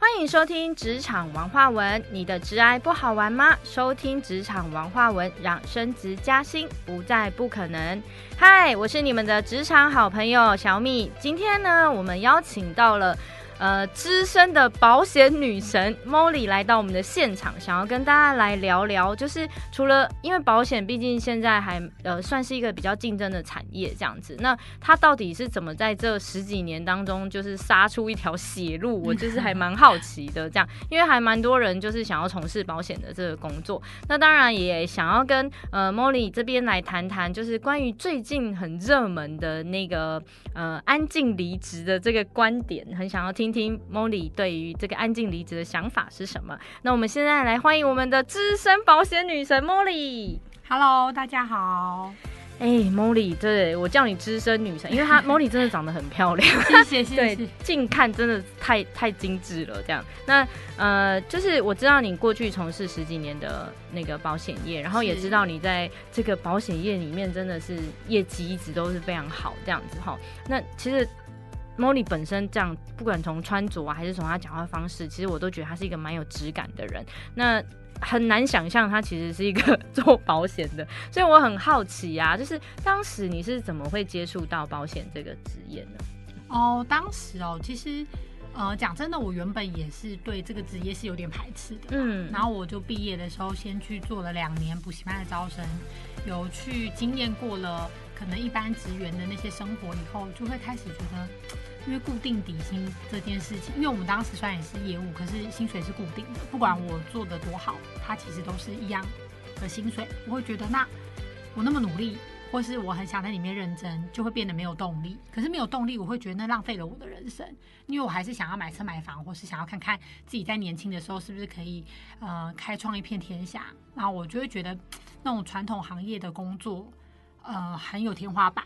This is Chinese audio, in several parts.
欢迎收听职场王化文，你的职爱不好玩吗？收听职场王化文，让升职加薪不再不可能。嗨，我是你们的职场好朋友小米，今天呢，我们邀请到了。呃，资深的保险女神 Molly 来到我们的现场，想要跟大家来聊聊，就是除了因为保险毕竟现在还呃算是一个比较竞争的产业这样子，那它到底是怎么在这十几年当中就是杀出一条血路？我就是还蛮好奇的这样，因为还蛮多人就是想要从事保险的这个工作，那当然也想要跟呃 Molly 这边来谈谈，就是关于最近很热门的那个呃安静离职的这个观点，很想要听。听 Molly 对于这个安静离职的想法是什么？那我们现在来欢迎我们的资深保险女神 Molly。Hello，大家好。哎，Molly，对我叫你资深女神，因为她 Molly 真的长得很漂亮。谢谢，谢谢。近看真的太太精致了，这样。那呃，就是我知道你过去从事十几年的那个保险业，然后也知道你在这个保险业里面真的是业绩一直都是非常好，这样子哈。那其实。Molly 本身这样，不管从穿着啊，还是从他讲话方式，其实我都觉得他是一个蛮有质感的人。那很难想象他其实是一个 做保险的，所以我很好奇啊，就是当时你是怎么会接触到保险这个职业呢？哦，当时哦，其实呃，讲真的，我原本也是对这个职业是有点排斥的。嗯，然后我就毕业的时候先去做了两年补习班的招生，有去经验过了可能一般职员的那些生活以后，就会开始觉得。因为固定底薪这件事情，因为我们当时虽然也是业务，可是薪水是固定的，不管我做的多好，它其实都是一样的薪水。我会觉得，那我那么努力，或是我很想在里面认真，就会变得没有动力。可是没有动力，我会觉得那浪费了我的人生，因为我还是想要买车买房，或是想要看看自己在年轻的时候是不是可以呃开创一片天下。然后我就会觉得那种传统行业的工作，呃，很有天花板。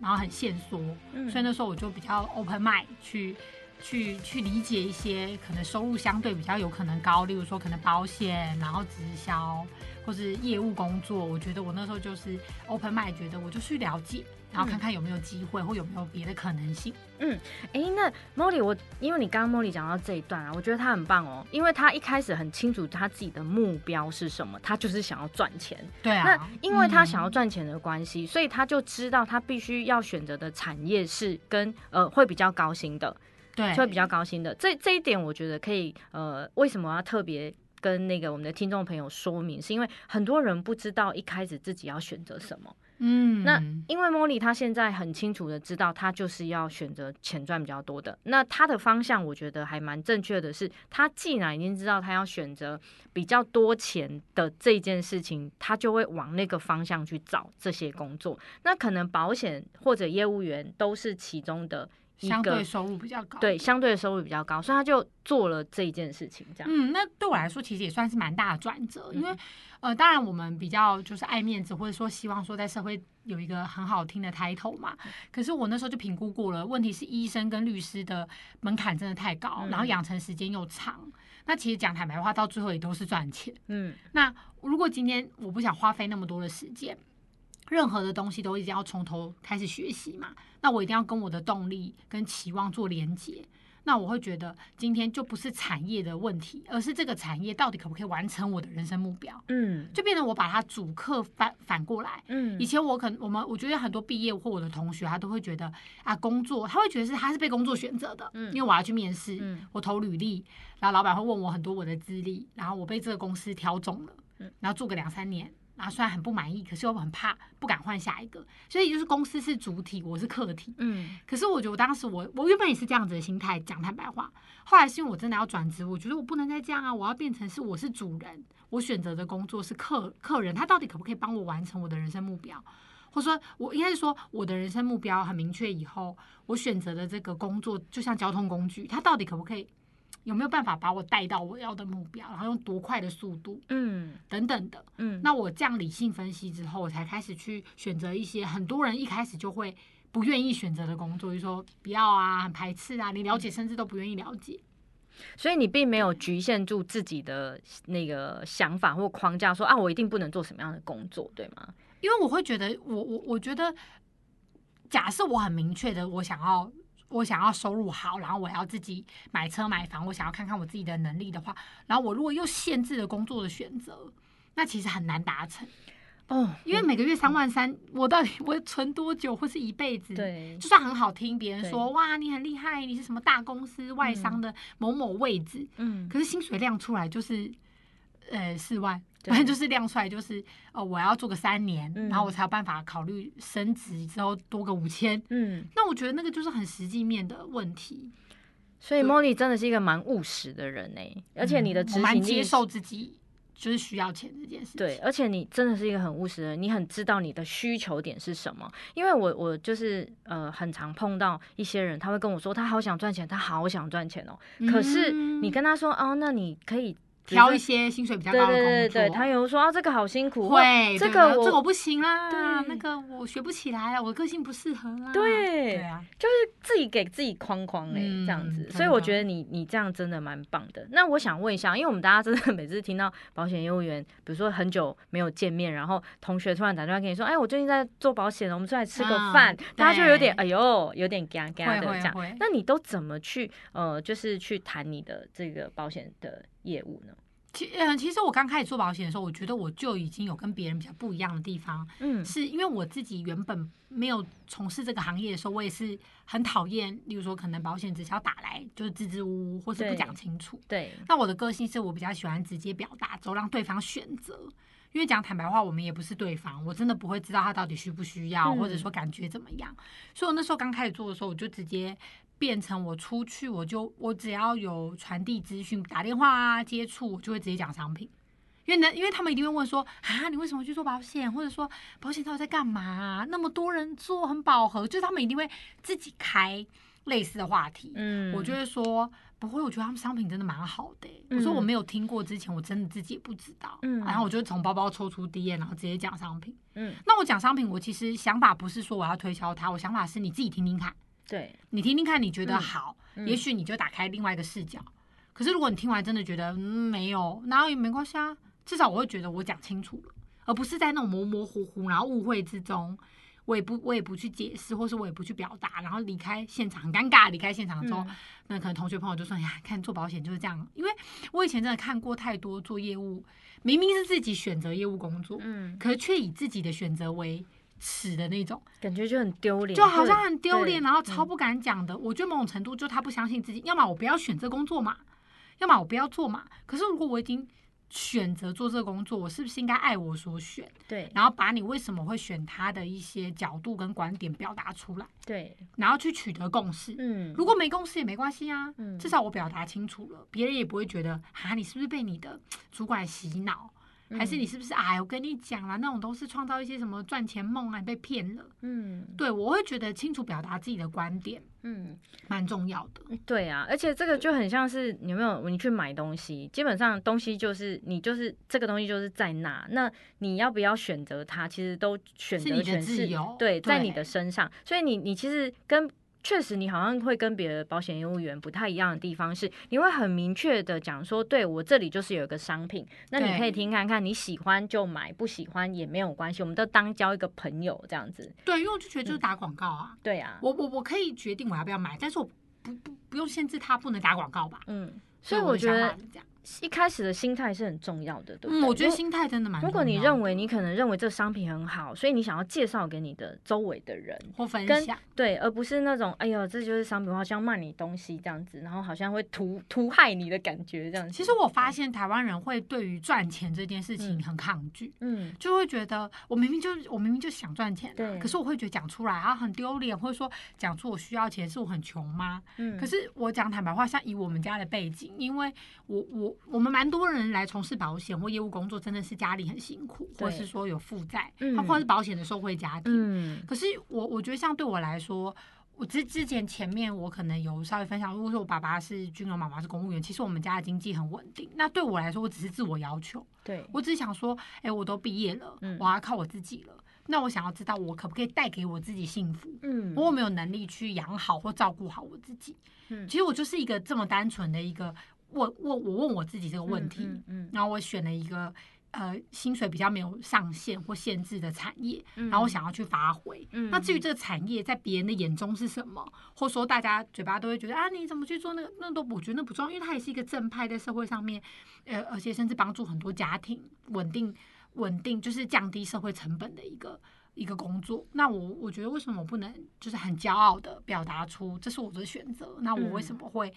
然后很限缩，所以那时候我就比较 open mind 去去去理解一些可能收入相对比较有可能高，例如说可能保险，然后直销或是业务工作。我觉得我那时候就是 open mind，觉得我就去了解。然后看看有没有机会，或有没有别的可能性。嗯，哎，那 Molly，我因为你刚刚 Molly 讲到这一段啊，我觉得他很棒哦，因为他一开始很清楚他自己的目标是什么，他就是想要赚钱。对啊。那因为他想要赚钱的关系，所以他就知道他必须要选择的产业是跟呃会比较高薪的，对，就会比较高薪的。这这一点我觉得可以呃，为什么要特别跟那个我们的听众朋友说明？是因为很多人不知道一开始自己要选择什么。嗯，那因为莫莉她现在很清楚的知道，她就是要选择钱赚比较多的。那她的方向，我觉得还蛮正确的，是她既然已经知道她要选择比较多钱的这件事情，她就会往那个方向去找这些工作。那可能保险或者业务员都是其中的。相对收入比较高，对，相对的收入比较高，所以他就做了这一件事情，这样。嗯，那对我来说其实也算是蛮大的转折，因为呃，当然我们比较就是爱面子，或者说希望说在社会有一个很好听的 title 嘛。可是我那时候就评估过了，问题是医生跟律师的门槛真的太高，然后养成时间又长。那其实讲坦白话，到最后也都是赚钱。嗯，那如果今天我不想花费那么多的时间。任何的东西都一定要从头开始学习嘛？那我一定要跟我的动力跟期望做连接。那我会觉得今天就不是产业的问题，而是这个产业到底可不可以完成我的人生目标？嗯，就变成我把它主客反反过来。嗯，以前我可能我们我觉得很多毕业或我的同学，他都会觉得啊，工作他会觉得是他是被工作选择的。嗯，因为我要去面试，我投履历，然后老板会问我很多我的资历，然后我被这个公司挑中了，然后做个两三年。然后虽然很不满意，可是又很怕，不敢换下一个。所以就是公司是主体，我是客体。嗯。可是我觉得我当时我我原本也是这样子的心态，讲坦白话。后来是因为我真的要转职，我觉得我不能再这样啊！我要变成是我是主人，我选择的工作是客客人，他到底可不可以帮我完成我的人生目标？或者说我应该是说我的人生目标很明确以后，我选择的这个工作就像交通工具，它到底可不可以？有没有办法把我带到我要的目标，然后用多快的速度，嗯，等等的，嗯，那我这样理性分析之后，我才开始去选择一些很多人一开始就会不愿意选择的工作，就说不要啊，很排斥啊，你了解甚至都不愿意了解。所以你并没有局限住自己的那个想法或框架，说啊，我一定不能做什么样的工作，对吗？因为我会觉得，我我我觉得，假设我很明确的，我想要。我想要收入好，然后我要自己买车买房，我想要看看我自己的能力的话，然后我如果又限制了工作的选择，那其实很难达成。哦，因为每个月三万三，我到底 我存多久，或是一辈子？对就算很好听，别人说哇你很厉害，你是什么大公司外商的某某位置，嗯，可是薪水量出来就是呃四万，对反正 就是量出来就是哦我要做个三年，嗯然后我才有办法考虑升职之后多个五千。嗯，那我觉得那个就是很实际面的问题，所以对 Molly 真的是一个蛮务实的人呢，而且你的执行力接受自己就是需要钱这件事情。对，而且你真的是一个很务实的人，你很知道你的需求点是什么。因为我我就是呃，很常碰到一些人，他会跟我说他好想赚钱，他好想赚钱哦。可是你嗯跟他说哦，那你可以挑一些薪水比较高的工作，对对对，他有说啊这个好辛苦，或会这个我这个我不行啦，对。那个我学不起来啊，我个性不适合啦。对对啊，就是自己给自己框框哎、嗯这样子，所以我的。觉得你你这样真的蛮棒的。那我想问一下，因为我们大家真的每次听到保险业务员，比如说很久没有见面，然后同学突然打电话给你说，哎，我最近在做保险，我们出来吃个嗯饭，大家就有点哎呦，有点尴尬的这样。那你都怎么去呃，就是去谈你的这个保险的业务呢？其呃，其实我刚开始做保险的时候，我觉得我就已经有跟别人比较不一样的地方，嗯是因为我自己原本没有从事这个行业的时候，我也是很讨厌，例如说可能保险直销打来就是支支吾吾，或是不讲清楚。对，那我的个性是我比较喜欢直接表达，之后让对方选择。因为讲坦白话，我们也不是对方，我真的不会知道他到底需不需要，嗯或者说感觉怎么样。所以我那时候刚开始做的时候，我就直接变成我出去，我就我只要有传递资讯、打电话啊、接触，我就会直接讲商品。因为呢，因为他们一定会问说啊，你为什么去做保险，或者说保险到底在干嘛啊、那么多人做很饱和，就是他们一定会自己开类似的话题。嗯，我就会说不会，我觉得他们商品真的蛮好的欸、我说嗯我没有听过之前，我真的自己也不知道。嗯然后我就从包包抽出 D N，然后直接讲商品。嗯，那我讲商品，我其实想法不是说我要推销它，我想法是你自己听听看，对，你听听看，你觉得嗯好，嗯也许你就打开另外一个视角。可是如果你听完真的觉得嗯没有，然后也没关系啊，至少我会觉得我讲清楚了，而不是在那种模模糊糊，然后误会之中，我也不我也不去解释，或是我也不去表达，然后离开现场很尴尬。离开现场之后，嗯那可能同学朋友就说：“哎呀，看做保险就是这样。”因为我以前真的看过太多做业务，明明是自己选择业务工作，嗯，可是却以自己的选择为耻的那种。感觉就很丢脸，就好像很丢脸，然后超嗯不敢讲的。我觉得某种程度就他不相信自己，要么我不要选这工作嘛，要么我不要做嘛。可是如果我已经选择做这个工作，我是不是应该爱我所选？对然后把你为什么会选他的一些角度跟观点表达出来，对，然后去取得共识。嗯，如果没共识也没关系啊，嗯至少我表达清楚了，别人也不会觉得啊，你是不是被你的主管洗脑，还是嗯你是不是哎，我跟你讲啦，那种都是创造一些什么赚钱梦啊，你被骗了。嗯对我会觉得清楚表达自己的观点嗯。蛮重要的。对啊，而且这个就很像是有没有你去买东西，基本上东西就是你就是这个东西就是在那，那你要不要选择它，其实都选是你的择权是自由对，在你的身上，所以你你其实跟。确实，你好像会跟别的保险业务员不太一样的地方是，你会很明确的讲说，对我这里就是有一个商品，那你可以听看看，你喜欢就买，不喜欢也没有关系，我们都当交一个朋友这样子。对，因为我就觉得就是打广告啊，对啊，我我我可以决定我要不要买，但是我不不不用限制他不能打广告吧。嗯，所以我觉得一开始的心态是很重要的，对不对？嗯，我觉得心态真的蛮重如。果你认为你可能认为这商品很好，所以你想要介绍给你的周围的人，或分享，对，而不是那种哎呦这就是商品好，像卖你东西这样子，然后好像会图图害你的感觉这样子。其实我发现台湾人会对于赚钱这件事情嗯很抗拒。嗯，就会觉得我明明就我明明就想赚钱、啊，对可是我会觉得讲出来啊很丢脸，或者说讲出我需要钱是我很穷吗？嗯可是我讲坦白话，像以我们家的背景，因为我我我们蛮多人来从事保险或业务工作，真的是家里很辛苦，或是说有负债，嗯他或者是保险的受惠家庭。嗯可是我我觉得像对我来说，我之之前前面我可能有稍微分享，如果说我爸爸是军人，妈妈是公务员，其实我们家的经济很稳定。那对我来说，我只是自我要求，对，我只是想说，哎、我都毕业了，嗯我要靠我自己了。那我想要知道，我可不可以带给我自己幸福？嗯我有没有能力去养好或照顾好我自己？嗯其实我就是一个这么单纯的一个问问我问我自己这个问题，嗯嗯然后我选了一个呃薪水比较没有上限或限制的产业，嗯然后我想要去发挥。嗯那至于这个产业在别人的眼中是什么，或者说大家嘴巴都会觉得啊，你怎么去做那个，那都我觉得那不重要，因为它也是一个正派在社会上面，呃，而且甚至帮助很多家庭稳定稳定，就是降低社会成本的一个。一个工作，那我我觉得为什么我不能就是很骄傲的表达出这是我的选择？那我为什么会，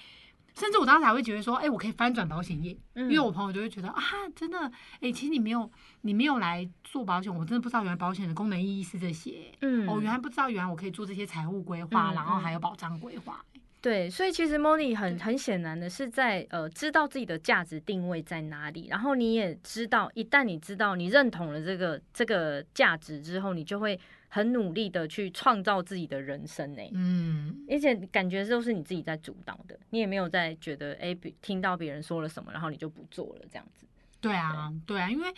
甚至我当时还会觉得说，哎、我可以翻转保险业，嗯因为我朋友就会觉得啊，真的，哎、其实你没有你没有来做保险，我真的不知道原来保险的功能意义是这些。嗯哦，原来不知道，原来我可以做这些财务规划，嗯然后嗯还有保障规划。对，所以其实 Moni 很很显然的是在呃知道自己的价值定位在哪里，然后你也知道，一旦你知道你认同了这个这个价值之后，你就会很努力的去创造自己的人生呢。嗯，而且感觉都是你自己在主导的，你也没有在觉得哎，比听到别人说了什么，然后你就不做了这样子。对啊，对啊，因为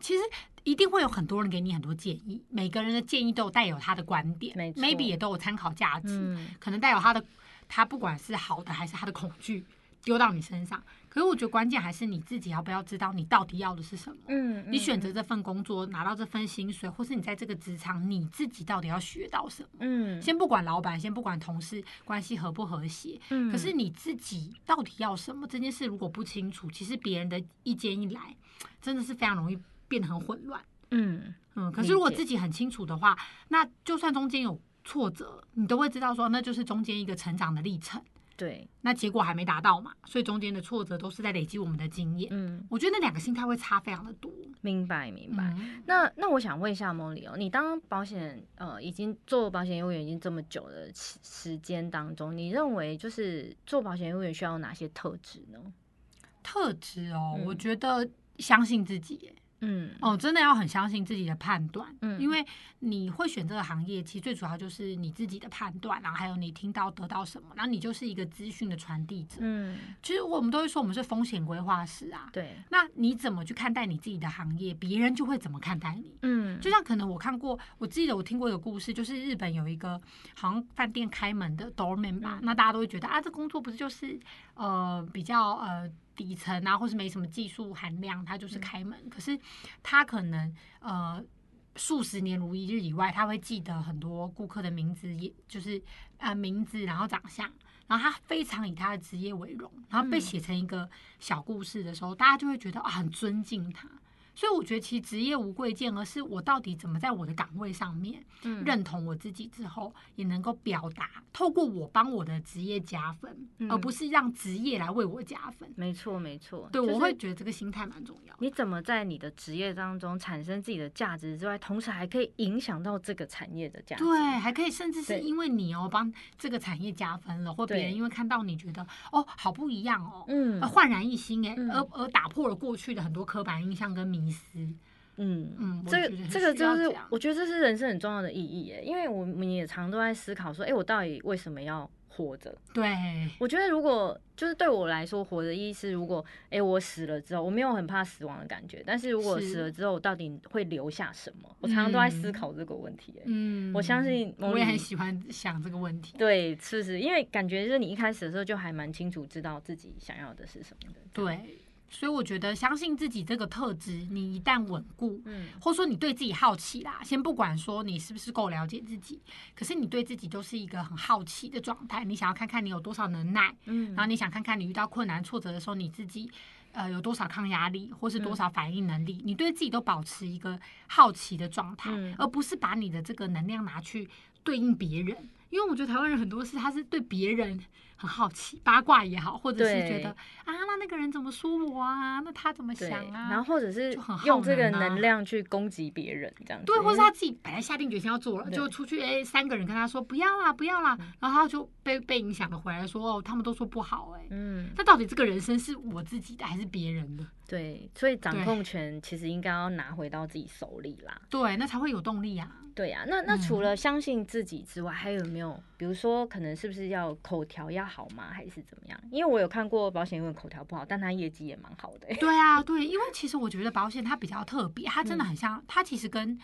其实一定会有很多人给你很多建议，每个人的建议都有带有他的观点没，maybe 也都有参考价值，嗯可能带有他的他不管是好的还是他的恐惧丢到你身上。可是我觉得关键还是你自己要不要知道你到底要的是什么。嗯，你选择这份工作，拿到这份薪水，或是你在这个职场，你自己到底要学到什么？嗯，先不管老板，先不管同事关系和不和谐，嗯可是你自己到底要什么这件事，如果不清楚，其实别人的意见一来，真的是非常容易变得很混乱。嗯嗯，可是如果自己很清楚的话，那就算中间有挫折，你都会知道说，那就是中间一个成长的历程。对，那结果还没达到嘛，所以中间的挫折都是在累积我们的经验。嗯，我觉得那两个心态会差非常的多。明白明白。嗯那那我想问一下梦里哦，你当保险呃已经做保险业务员已经这么久的时时间当中，你认为就是做保险业务员需要有哪些特质呢？特质哦，嗯我觉得相信自己耶。嗯哦，真的要很相信自己的判断，嗯。因为你会选这个行业，其实最主要就是你自己的判断，然后还有你听到得到什么，然后你就是一个资讯的传递者。嗯，其实我们都会说我们是风险规划师啊，对，那你怎么去看待你自己的行业，别人就会怎么看待你。嗯，就像可能我看过，我记得我听过一个故事，就是日本有一个好像饭店开门的 doorman 吧，嗯。那大家都会觉得啊，这工作不是就是呃比较呃底层啊，或是没什么技术含量，他嗯就是开门。可是他可能呃数十年如一日以外，他会记得很多顾客的名字，也就是呃名字，然后长相。然后他非常以他的职业为荣，然后被嗯写成一个小故事的时候，大家就会觉得啊很尊敬他。所以我觉得其实职业无贵贱，而是我到底怎么在我的岗位上面嗯认同我自己之后，也能够表达，透过我帮我的职业加分，嗯而不是让职业来为我加分。没错没错，对，就是我会觉得这个心态蛮重要。你怎么在你的职业当中产生自己的价值之外，同时还可以影响到这个产业的价值？对，还可以，甚至是因为你哦帮这个产业加分了，或别人因为看到你觉得哦好不一样哦，嗯呃焕然一新哎，嗯而而打破了过去的很多刻板印象跟迷思。嗯嗯这个这个就是我觉得这是人生很重要的意义耶，因为我们也常都在思考说，哎、我到底为什么要活着？对，我觉得如果就是对我来说，活的意义是，如果哎、我死了之后，我没有很怕死亡的感觉，但是如果死了之后，我到底会留下什么？我常常都在思嗯考这个问题耶。嗯我相信我也很喜欢想这个问题。对，是不是？因为感觉就是你一开始的时候就还蛮清楚知道自己想要的是什么的。对，所以我觉得相信自己这个特质，你一旦稳固，嗯。或者说你对自己好奇啦，先不管说你是不是够了解自己，可是你对自己都是一个很好奇的状态，你想要看看你有多少能耐，嗯。然后你想看看你遇到困难挫折的时候，你自己呃有多少抗压力，或是多嗯。少反应能力，你对自己都保持一个好奇的状态，嗯。而不是把你的这个能量拿去对应别人。因为我觉得台湾人很多事，他是对别人很好奇，八卦也好，或者是觉得啊，那那个人怎么说我啊？那他怎么，想啊？然后或者是用这个能量去攻击别人，这样子。对，或是他自己本来下定决心要做了，就出去哎、三个人跟他说不要啦，不要啦，嗯然后他就被被影响了回来说哦，他们都说不好哎、嗯，那到底这个人生是我自己的还是别人的？对，所以掌控权其实应该要拿回到自己手里啦。对，那才会有动力啊。对呀、那那嗯除了相信自己之外，还有没有？比如说，可能是不是要口条要好吗？还是怎么样？因为我有看过保险员口条不好，但他业绩也蛮好的、对啊，对，因为其实我觉得保险它比较特别，它真的很像，它其实跟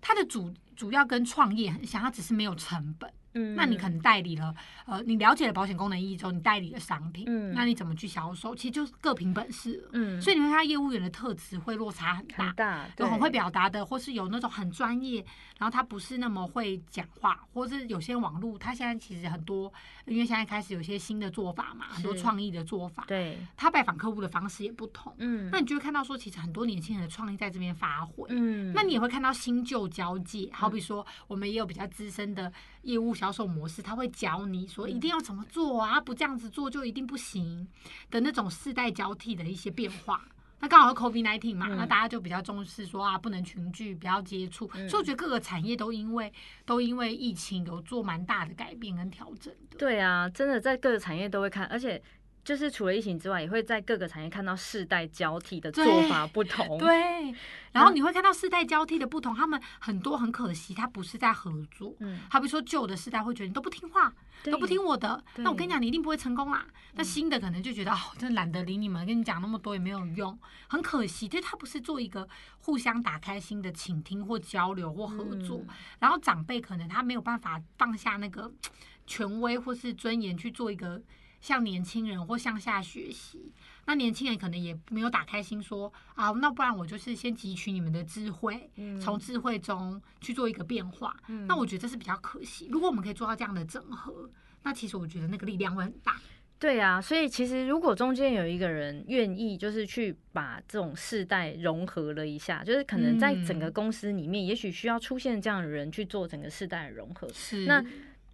它的主主要跟创业很像，它只是没有成本。嗯那你可能代理了，呃，你了解了保险功能意义之后，你代理了商品，嗯那你怎么去销售？其实就是各凭本事了。嗯，所以你会看到业务员的特质会落差很大很，大，有对，很会表达的，或是有那种很专业，然后他不是那么会讲话，或是有些网络，他现在其实很多，因为现在开始有些新的做法嘛，很多创意的做法，对，他拜访客户的方式也不同，嗯，那你就会看到说，其实很多年轻人的创意在这边发挥。嗯，那你也会看到新旧交界，好比说，我们也有比较资深的业务销售模式，他会教你说一定要怎么做啊，不这样子做就一定不行的那种世代交替的一些变化。那刚好是 COVID nineteen 嘛，嗯那大家就比较重视说啊，不能群聚，不要接触，嗯所以我觉得各个产业都因为都因为疫情有做蛮大的改变跟调整的。对啊，真的在各个产业都会看，而且就是除了疫情之外，也会在各个产业看到世代交替的做法不同。对，然后你会看到世代交替的不同，他们很多很可惜，他不是在合作。嗯，好比说旧的世代会觉得你都不听话，都不听我的，那我跟你讲，你一定不会成功啦。那新的可能就觉得哦，真懒得理你们，跟你讲那么多也没有用，很可惜。就是他不是做一个互相打开心的倾听或交流或合作，嗯然后长辈可能他没有办法放下那个 权威或是尊严去做一个向年轻人或向下学习。那年轻人可能也没有打开心说啊，那不然我就是先汲取你们的智慧，嗯从智慧中去做一个变化。嗯那我觉得这是比较可惜。如果我们可以做到这样的整合，那其实我觉得那个力量会很大。对啊，所以其实如果中间有一个人愿意，就是去把这种世代融合了一下，就是可能在整个嗯公司里面，也许需要出现这样的人去做整个世代的融合，是那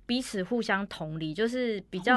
彼此互相同理，就是比较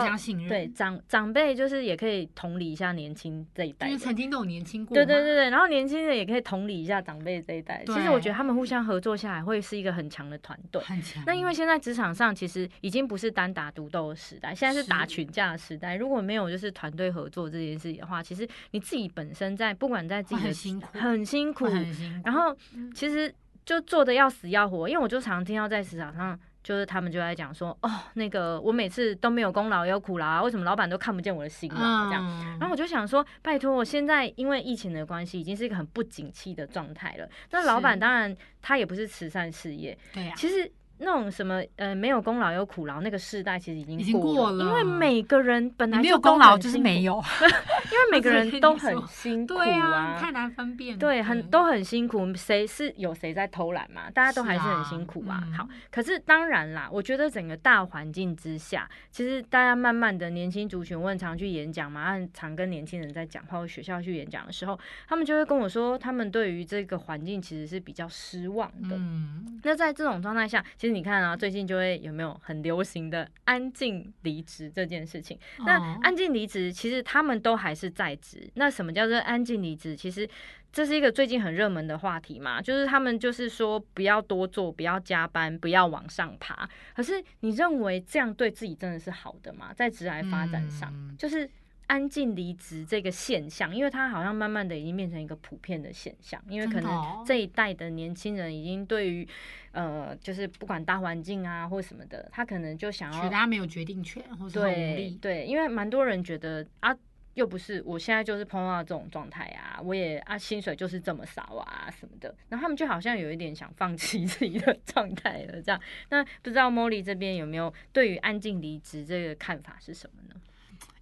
对，长长辈就是也可以同理一下年轻这一代的因为曾经都有年轻过嘛，对对对对，然后年轻人也可以同理一下长辈这一代。其实我觉得他们互相合作下来，会是一个很强的团队。很强。那因为现在职场上其实已经不是单打独斗的时代，现在是打群架的时代。如果没有就是团队合作这件事情的话，其实你自己本身在不管在自己的很辛苦很辛苦，很辛苦，然后其实就做的要死要活，因为我就常听到在职场上。就是他们就在讲说，哦，那个我每次都没有功劳也有苦劳啊，为什么老板都看不见我的辛劳这样？嗯然后我就想说，拜托，我现在因为疫情的关系，已经是一个很不景气的状态了。那老板当然他也不是慈善事业，对呀，其实那种什么呃没有功劳有苦劳那个世代，其实已经已经过了。因为每个人本来没有功劳就是没，有，因为每个人都很辛苦对啊，太难分辨，对，很都很辛苦，谁是有谁在偷懒嘛？大家都还是很啊辛苦啊。嗯。好，可是当然啦，我觉得整个大环境之下，其实大家慢慢的年轻族群，我很常去演讲嘛，很常跟年轻人在讲话，或学校去演讲的时候，他们就会跟我说，他们对于这个环境其实是比较失望的。嗯，那在这种状态下，其实你看啊，最近就会有没有很流行的安静离职这件事情？那哦安静离职，其实他们都还是在职。那什么叫做安静离职？其实这是一个最近很热门的话题嘛，就是他们就是说不要多做，不要加班，不要往上爬。可是你认为这样对自己真的是好的吗？在职来发展上，嗯就是。安静离职这个现象，因为它好像慢慢的已经变成一个普遍的现象，因为可能这一代的年轻人已经对于，呃，就是不管大环境啊或什么的，他可能就想要觉得他没有决定权，对力，对，因为蛮多人觉得啊，又不是我现在就是碰到这种状态啊，我也啊薪水就是这么少啊什么的，然后他们就好像有一点想放弃 自己的状态了，这样。那不知道 Molly 这边有没有对于安静离职这个看法是什么呢？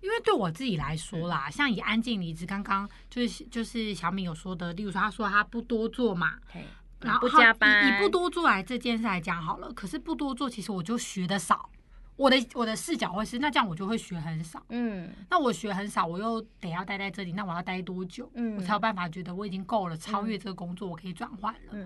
因为对我自己来说啦，像以安静离职，刚刚就是就是小敏有说的，例如说他说他不多做嘛，嘿，然后不加班，以不多做来这件事来讲好了，可是不多做，其实我就学的少。我的我的视角会是，那这样我就会学很少。嗯那我学很少，我又得要待在这里，那我要待多久？嗯我才有办法觉得我已经够了，超越这个工作，我可以转换了。嗯，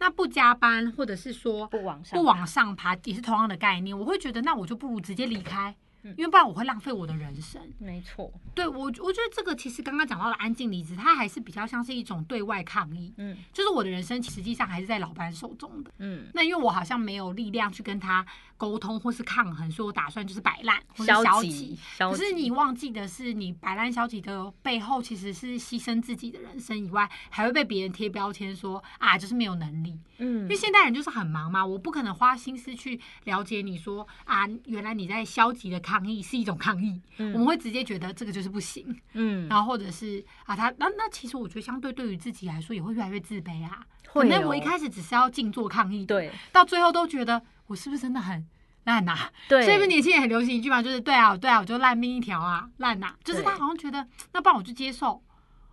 那不加班，或者是说不往上，不往上爬，也是同样的概念。我会觉得，那我就不如直接离开，嗯因为不然我会浪费我的人生。没错，对我，我觉得这个其实刚刚讲到了安静离职，它还是比较像是一种对外抗议，嗯。就是我的人生实际上还是在老板手中的。嗯，那因为我好像没有力量去跟他沟通或是抗衡，所以我打算就是摆烂或消极，可是你忘记的是，你摆烂消极的背后，其实是牺牲自己的人生以外，还会被别人贴标签说啊，就是没有能力。嗯。因为现代人就是很忙嘛，我不可能花心思去了解你说啊，原来你在消极的抗议是一种抗议，嗯。我们会直接觉得这个就是不行，嗯，然后或者是啊，他那那其实我觉得相对对于自己来说也会越来越自卑啊。可会能我一哦开始只是要静坐抗议，，对，到最后都觉得我是不是真的很烂呐、对，所以不是年轻人很流行一句嘛，就是对啊，对啊，我就烂命一条啊，烂呐、就是他好像觉得，那不然我就接受。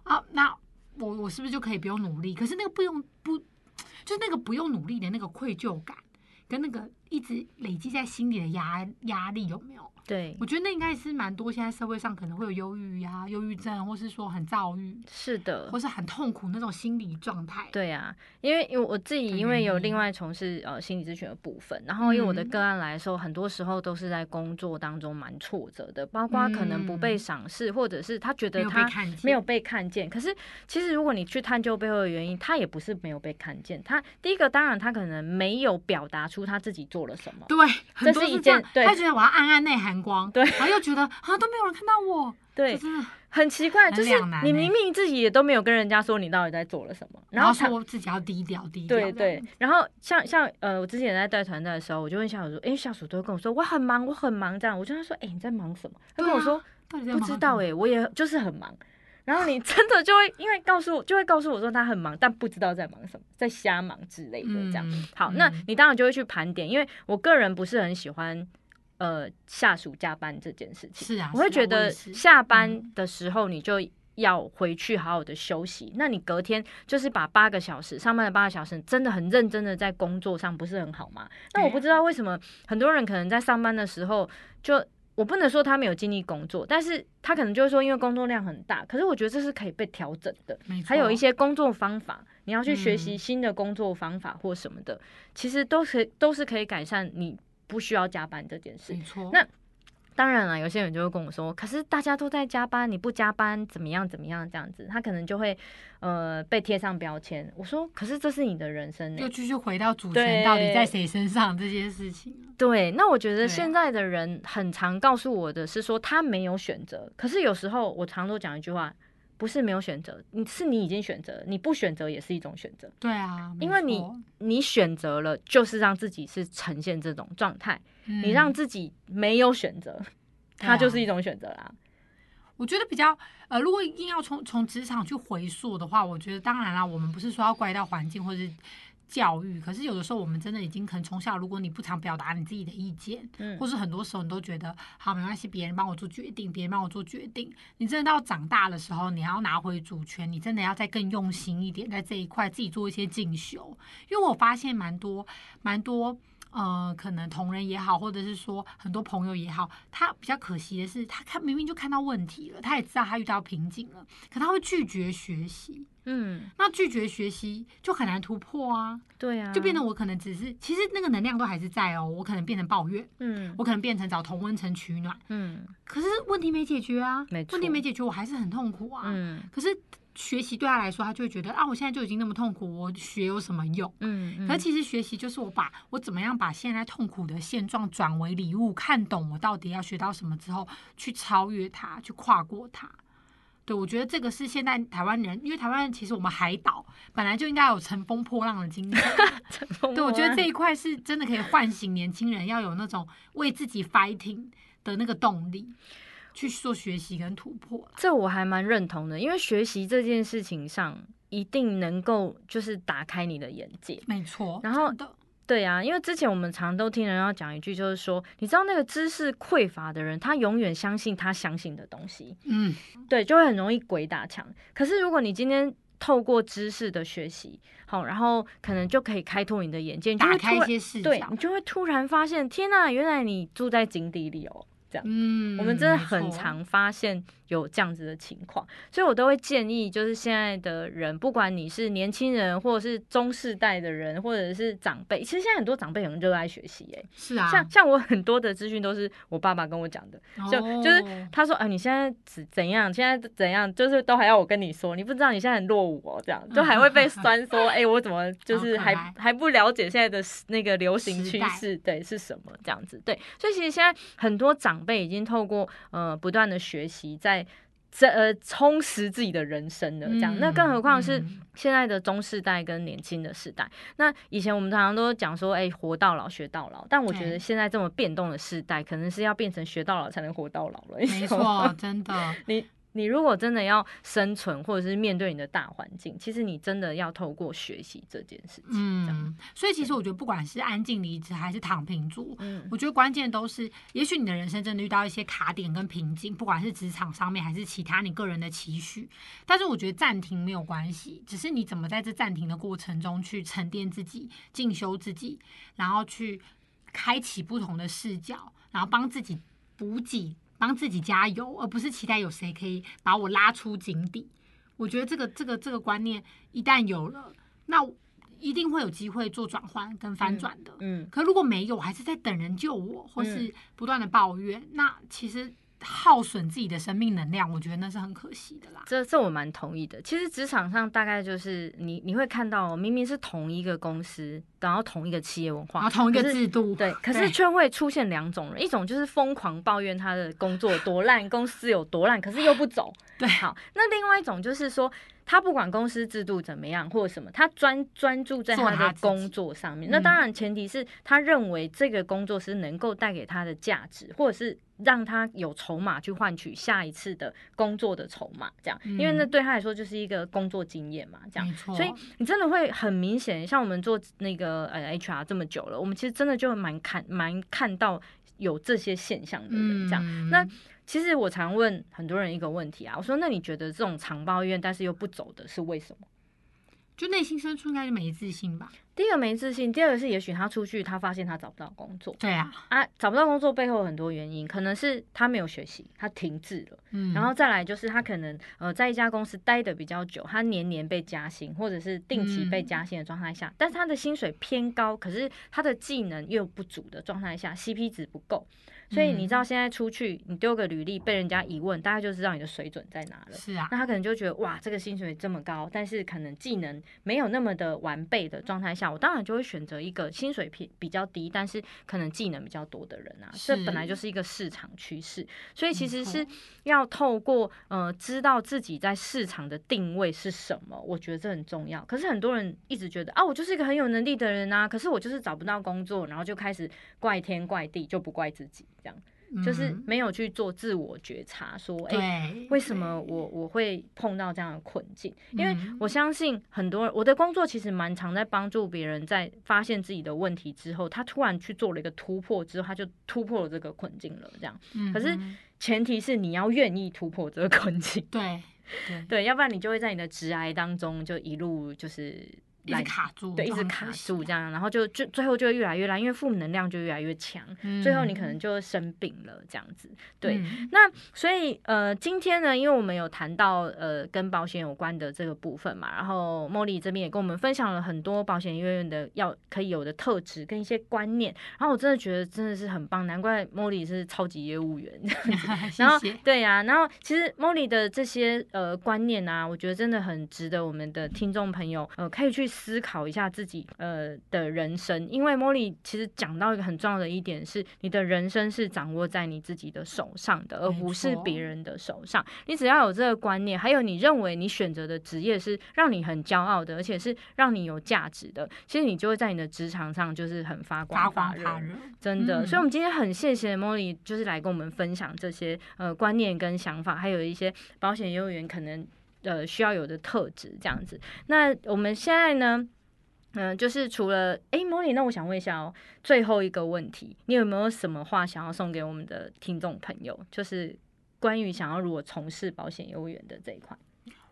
啊，那我我是不是就可以不用努力？可是那个不用不，就是那个不用努力的那个愧疚感，跟那个一直累积在心里的压压力有没有？对，我觉得那应该是蛮多现在社会上可能会有忧郁呀、忧郁症，或是说很躁郁，是的或，是很痛苦那种心理状态。对啊，因为因为我自己因为有另外从事呃心理咨询的部分，然后因为我的嗯个案来的时候，很多时候都是在工作当中蛮挫折的，包括可能不被嗯赏识，或者是他觉得他，没有被看见。可是其实如果你去探究背后的原因，他也不是没有被看见。他第一个当然他可能没有表达出他自己做了什么，对，很这是一件对他觉得我要暗暗内含光，对。然后又觉得啊都没有人看到我，对。很奇怪，就是你明明自己也都没有跟人家说你到底在做了什么，然后他说自己要低调低调，对对，然后像像呃，我之前在带团队的时候，我就问下属说，因为下属都会跟我说我很忙，我很忙这样，我就跟他说，哎、你在忙什么？他跟我说、不知道哎、我也就是很忙。然后你真的就会因为告诉我，就会告诉我说他很忙，但不知道在忙什么，在瞎忙之类的这样。嗯好，那嗯。你当然就会去盘点，因为我个人不是很喜欢呃下属加班这件事情。是啊，我会觉得下班嗯的时候你就要回去好好的休息。那你隔天就是把八个小时上班的八个小时，真的很认真的在工作上，不是很好吗？那我不知道为什么很多人可能在上班的时候就。我不能说他没有精力工作，但是他可能就是说，因为工作量很大，可是我觉得这是可以被调整的。还有一些工作方法，你要去学习嗯新的工作方法或什么的，其实都是都是可以改善你不需要加班这件事。没错，那当然了，有些人就会跟我说，可是大家都在加班，你不加班怎么样怎么样这样子，他可能就会呃被贴上标签。我说，可是这是你的人生呢、就继续回到主权到底在谁身上这件事情。对，那我觉得现在的人很常告诉我的是说他没有选择，可是有时候我常都讲一句话，不是没有选择，你是你已经选择，你不选择也是一种选择。对啊，因为你你选择了，就是让自己是呈现这种状态。你让嗯自己没有选择，它就是一种选择啦。我觉得比较呃，如果硬要从从职场去回溯的话，我觉得当然啦，我们不是说要怪到环境或是教育，可是有的时候我们真的已经可能从小，如果你不常表达你自己的意见，嗯或是很多时候你都觉得好没关系，别人帮我做决定，别人帮我做决定，你真的到长大的时候，你要拿回主权，你真的要再更用心一点，在这一块自己做一些进修，因为我发现蛮多蛮多。呃，可能同仁也好，或者是说很多朋友也好，他比较可惜的是，他看明明就看到问题了，他也知道他遇到瓶颈了，可他会拒绝学习。嗯，那拒绝学习就很难突破啊，对啊，就变得我可能只是，其实那个能量都还是在哦，我可能变成抱怨，嗯我可能变成找同温层取暖，嗯可是问题没解决啊，没问题没解决，我还是很痛苦啊。嗯可是学习对他来说，他就会觉得啊，我现在就已经那么痛苦，我学有什么用？嗯，可其实学习就是我把我怎么样把现在痛苦的现状转为礼物，看懂我到底要学到什么之后，去超越它，去跨过它。对，我觉得这个是现在台湾人，因为台湾人其实我们海岛本来就应该有乘风破浪的精神。对，我觉得这一块是真的可以唤醒年轻人要有那种为自己 fighting 的那个动力，去做学习跟突破这我还蛮认同的，因为学习这件事情上一定能够就是打开你的眼界。没错，然后对啊，因为之前我们常都听人要讲一句，就是说，你知道那个知识匮乏的人，他永远相信他相信的东西，嗯，对，就会很容易鬼打墙。可是如果你今天透过知识的学习，好，然后可能就可以开拓你的眼界，你就打开一会突然些视角对你。就会突然发现，天呐，原来你住在井底里哦。这样，嗯，我们真的很常发现有这样子的情况，所以我都会建议，就是现在的人，不管你是年轻人，或者是中世代的人，或者是长辈，其实现在很多长辈很热爱学习，哎，是啊，像像我很多的资讯都是我爸爸跟我讲的，就就是哦。他说，啊，你现在怎怎样，现在怎样，就是都还要我跟你说，你不知道你现在很落伍哦，这样就还会被酸说，哎、我怎么就是还还不了解现在的那个流行趋势，对，是什么这样子，对，所以其实现在很多长辈已经透过呃不断的学习，在这呃充实自己的人生了，这样，那更何况是。嗯现在的中世代跟年轻的世代，那以前我们常常都讲说，哎、活到老学到老，但我觉得现在这么变动的世代，可能是要变成学到老才能活到老了。没错，真的，你你如果真的要生存，或者是面对你的大环境，其实你真的要透过学习这件事情。嗯，所以其实我觉得，不管是安静离职还是躺平族，嗯，我觉得关键都是，也许你的人生真的遇到一些卡点跟瓶颈，不管是职场上面还是其他你个人的期许，但是我觉得暂停没有关系，只是你怎么在这暂停的过程中去沉淀自己、进修自己，然后去开启不同的视角，然后帮自己补给。帮自己加油，而不是期待有谁可以把我拉出井底。我觉得这个这个这个观念一旦有了，那一定会有机会做转换跟翻转的。嗯，可如果没有，还是在等人救我，或是不断的抱怨，那其实。耗损自己的生命能量，我觉得那是很可惜的啦。这这我蛮同意的。其实职场上大概就是你你会看到，明明是同一个公司，然后同一个企业文化，同一个制度，对，可是却会出现两种人，一种就是疯狂抱怨他的工作多烂，公司有多烂，可是又不走。对，好，那另外一种就是说。他不管公司制度怎么样或者什么，他专专注在他的工作上面。那当然前提是他认为这个工作是能够带给他的价值，或者是让他有筹码去换取下一次的工作的筹码。这样，因为那对他来说就是一个工作经验嘛。这样，所以你真的会很明显，像我们做那个呃 HR 这么久了，我们其实真的就蛮看蛮看到有这些现象的人。这样，那。其实我常问很多人一个问题啊，我说那你觉得这种常抱怨但是又不走的是为什么？就内心深处应该是没自信吧。第一个没自信，第二个是也许他出去他发现他找不到工作。对啊，啊找不到工作背后很多原因，可能是他没有学习，他停滞了。嗯，然后再来就是他可能呃在一家公司待的比较久，他年年被加薪或者是定期被加薪的状态下，但是他的薪水偏高，可是他的技能又不足的状态下，CP 值不够。所以你知道现在出去，你丢个履历被人家一问，大家就知道你的水准在哪了。是啊，那他可能就觉得哇，这个薪水这么高，但是可能技能没有那么的完备的状态下，我当然就会选择一个薪水比比较低，但是可能技能比较多的人啊。这本来就是一个市场趋势，所以其实是要透过呃知道自己在市场的定位是什么，我觉得这很重要。可是很多人一直觉得啊，我就是一个很有能力的人啊，可是我就是找不到工作，然后就开始怪天怪地，就不怪自己。这样就是没有去做自我觉察，说哎，为什么我我会碰到这样的困境？因为我相信很多人我的工作其实蛮常在帮助别人，在发现自己的问题之后，他突然去做了一个突破之后，他就突破了这个困境了。这样，可是前提是你要愿意突破这个困境，对对，要不然你就会在你的直癌当中就一路就是。一直卡住，对，一直卡住这样，然后就就最后就会越来越烂，因为负能量就越来越强，最后你可能就生病了这样子。对，那所以呃，今天呢，因为我们有谈到呃跟保险有关的这个部分嘛，然后茉莉这边也跟我们分享了很多保险医院的要可以有的特质跟一些观念，然后我真的觉得真的是很棒，难怪茉莉是超级业务员。然后对呀，然后其实茉莉的这些呃观念啊，我觉得真的很值得我们的听众朋友呃可以去。思考一下自己呃的人生，因为茉莉其实讲到一个很重要的一点是，你的人生是掌握在你自己的手上的，而不是别人的手上。你只要有这个观念，还有你认为你选择的职业是让你很骄傲的，而且是让你有价值的，其实你就会在你的职场上就是很发光发热，真的。所以，我们今天很谢谢茉莉，就是来跟我们分享这些呃观念跟想法，还有一些保险业务员可能。呃，需要有的特质这样子。那我们现在呢，嗯，就是除了哎，莫莉，那我想问一下哦，最后一个问题，你有没有什么话想要送给我们的听众朋友？就是关于想要如果从事保险业务员的这一块。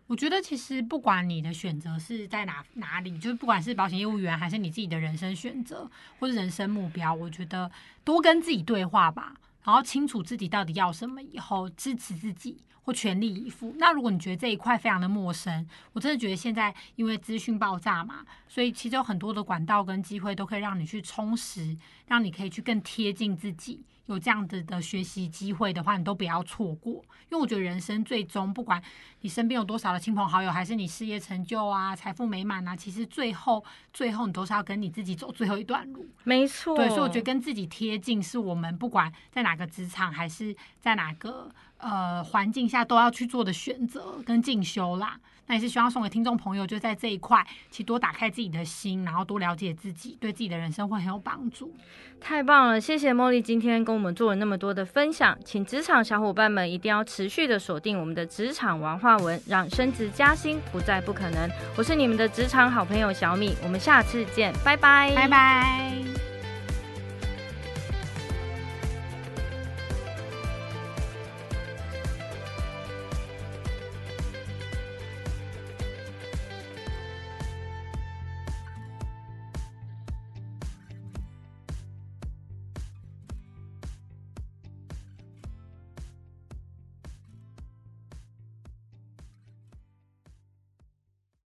我觉得其实不管你的选择是在哪哪里，就是不管是保险业务员，还是你自己的人生选择或者人生目标，我觉得多跟自己对话吧，然后清楚自己到底要什么，以后支持自己。或全力以赴。那如果你觉得这一块非常的陌生，我真的觉得现在因为资讯爆炸嘛，所以其实有很多的管道跟机会都可以让你去充实，让你可以去更贴近自己。有这样子的学习机会的话，你都不要错过。因为我觉得人生最终，不管你身边有多少的亲朋好友，还是你事业成就啊、财富美满啊，其实最后最后你都是要跟你自己走最后一段路。没错。对，所以我觉得跟自己贴近，是我们不管在哪个职场，还是在哪个。呃环境下都要去做的选择跟进修啦。那也是希望送给听众朋友，就在这一块，其实多打开自己的心，然后多了解自己，对自己的人生会很有帮助。太棒了，谢谢茉莉今天跟我们做了那么多的分享，请职场小伙伴们一定要持续的锁定我们的职场文化文，让升职加薪不再不可能。我是你们的职场好朋友小米，我们下次见，拜拜，拜拜。